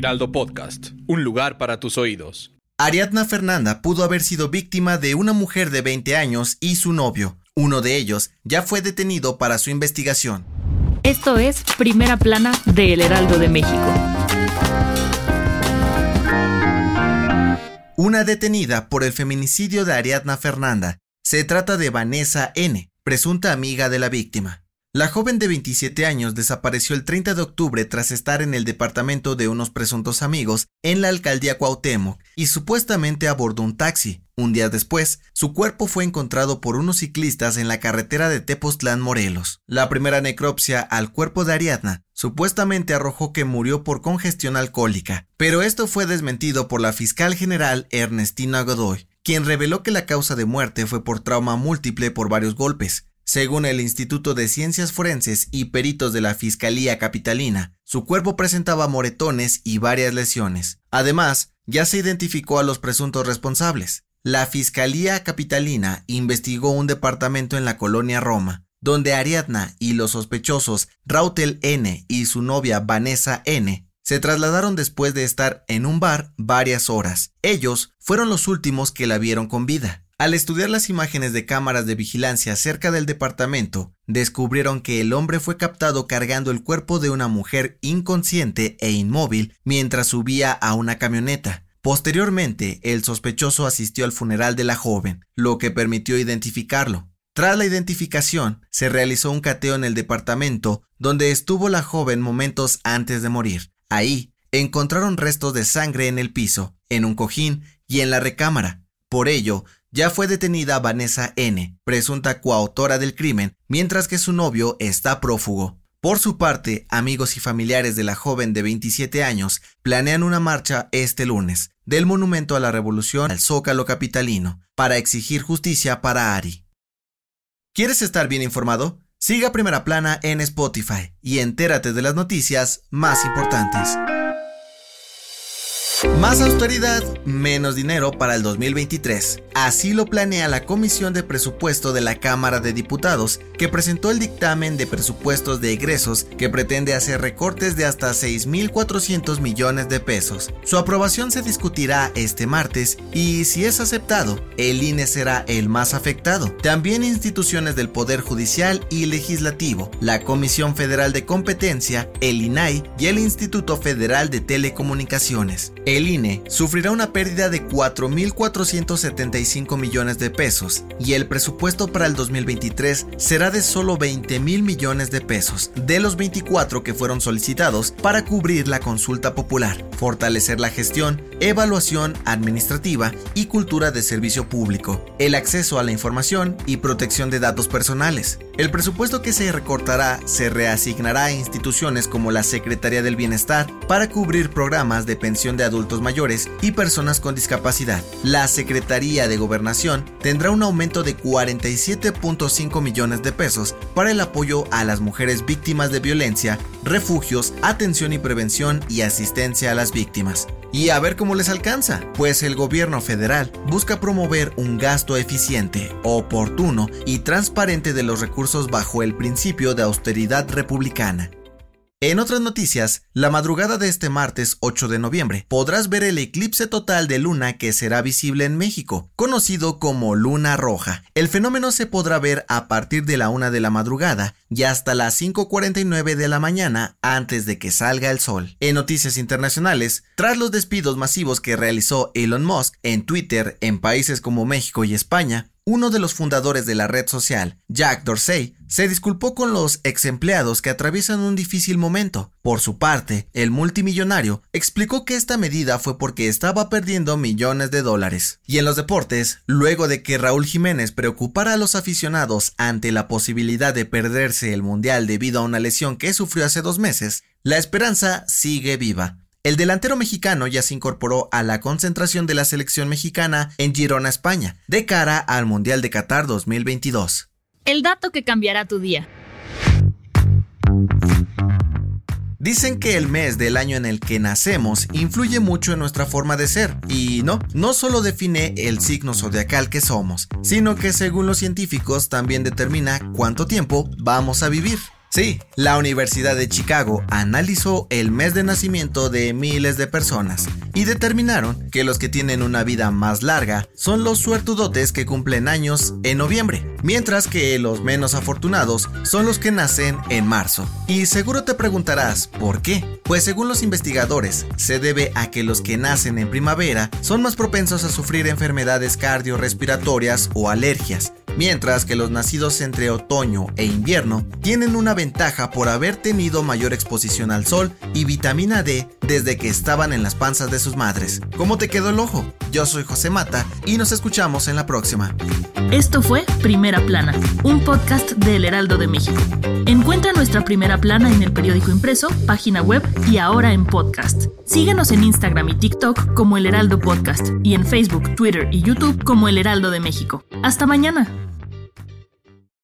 Heraldo Podcast, un lugar para tus oídos. Ariadna Fernanda pudo haber sido víctima de una mujer de 20 años y su novio. Uno de ellos ya fue detenido para su investigación. Esto es Primera Plana de El Heraldo de México. Una detenida por el feminicidio de Ariadna Fernanda. Se trata de Vanessa N., presunta amiga de la víctima. La joven de 27 años desapareció el 30 de octubre tras estar en el departamento de unos presuntos amigos en la alcaldía Cuauhtémoc y supuestamente abordó un taxi. Un día después, su cuerpo fue encontrado por unos ciclistas en la carretera de Tepoztlán, Morelos. La primera necropsia al cuerpo de Ariadna supuestamente arrojó que murió por congestión alcohólica, pero esto fue desmentido por la fiscal general Ernestina Godoy, quien reveló que la causa de muerte fue por trauma múltiple por varios golpes. Según el Instituto de Ciencias Forenses y peritos de la Fiscalía Capitalina, su cuerpo presentaba moretones y varias lesiones. Además, ya se identificó a los presuntos responsables. La Fiscalía Capitalina investigó un departamento en la colonia Roma, donde Ariadna y los sospechosos Rautel N y su novia Vanessa N se trasladaron después de estar en un bar varias horas. Ellos fueron los últimos que la vieron con vida. Al estudiar las imágenes de cámaras de vigilancia cerca del departamento, descubrieron que el hombre fue captado cargando el cuerpo de una mujer inconsciente e inmóvil mientras subía a una camioneta. Posteriormente, el sospechoso asistió al funeral de la joven, lo que permitió identificarlo. Tras la identificación, se realizó un cateo en el departamento donde estuvo la joven momentos antes de morir. Ahí, encontraron restos de sangre en el piso, en un cojín y en la recámara. Por ello, ya fue detenida Vanessa N., presunta coautora del crimen, mientras que su novio está prófugo. Por su parte, amigos y familiares de la joven de 27 años planean una marcha este lunes del Monumento a la Revolución al Zócalo Capitalino para exigir justicia para Ari. ¿Quieres estar bien informado? Siga Primera Plana en Spotify y entérate de las noticias más importantes. Más austeridad, menos dinero para el 2023. Así lo planea la Comisión de Presupuesto de la Cámara de Diputados, que presentó el dictamen de presupuestos de egresos que pretende hacer recortes de hasta 6.400 millones de pesos. Su aprobación se discutirá este martes y, si es aceptado, el INE será el más afectado. También instituciones del Poder Judicial y Legislativo, la Comisión Federal de Competencia, el INAI y el Instituto Federal de Telecomunicaciones. El INE sufrirá una pérdida de 4.475 millones de pesos y el presupuesto para el 2023 será de solo 20 mil millones de pesos, de los 24 que fueron solicitados para cubrir la consulta popular, fortalecer la gestión, evaluación administrativa y cultura de servicio público, el acceso a la información y protección de datos personales. El presupuesto que se recortará se reasignará a instituciones como la Secretaría del Bienestar para cubrir programas de pensión de adultos mayores y personas con discapacidad. La Secretaría de Gobernación tendrá un aumento de 47.5 millones de pesos para el apoyo a las mujeres víctimas de violencia, refugios, atención y prevención y asistencia a las víctimas. Y a ver cómo les alcanza, pues el gobierno federal busca promover un gasto eficiente, oportuno y transparente de los recursos bajo el principio de austeridad republicana. En otras noticias, la madrugada de este martes 8 de noviembre podrás ver el eclipse total de luna que será visible en México, conocido como luna roja. El fenómeno se podrá ver a partir de la 1 de la madrugada y hasta las 5.49 de la mañana antes de que salga el sol. En noticias internacionales, tras los despidos masivos que realizó Elon Musk en Twitter en países como México y España, uno de los fundadores de la red social, Jack Dorsey, se disculpó con los ex empleados que atraviesan un difícil momento. Por su parte, el multimillonario explicó que esta medida fue porque estaba perdiendo millones de dólares. Y en los deportes, luego de que Raúl Jiménez preocupara a los aficionados ante la posibilidad de perderse el Mundial debido a una lesión que sufrió hace dos meses, la esperanza sigue viva. El delantero mexicano ya se incorporó a la concentración de la selección mexicana en Girona, España, de cara al Mundial de Qatar 2022. El dato que cambiará tu día. Dicen que el mes del año en el que nacemos influye mucho en nuestra forma de ser, y no, no solo define el signo zodiacal que somos, sino que según los científicos también determina cuánto tiempo vamos a vivir. Sí, la Universidad de Chicago analizó el mes de nacimiento de miles de personas y determinaron que los que tienen una vida más larga son los suertudotes que cumplen años en noviembre, mientras que los menos afortunados son los que nacen en marzo. Y seguro te preguntarás, ¿por qué? Pues según los investigadores, se debe a que los que nacen en primavera son más propensos a sufrir enfermedades cardiorrespiratorias o alergias, mientras que los nacidos entre otoño e invierno tienen una ventaja por haber tenido mayor exposición al sol y vitamina D desde que estaban en las panzas de sus madres. ¿Cómo te quedó el ojo? Yo soy José Mata y nos escuchamos en la próxima. Esto fue Primera Plana, un podcast de El Heraldo de México. Encuentra nuestra Primera Plana en el periódico impreso, página web y ahora en podcast. Síguenos en Instagram y TikTok como El Heraldo Podcast y en Facebook, Twitter y YouTube como El Heraldo de México. Hasta mañana.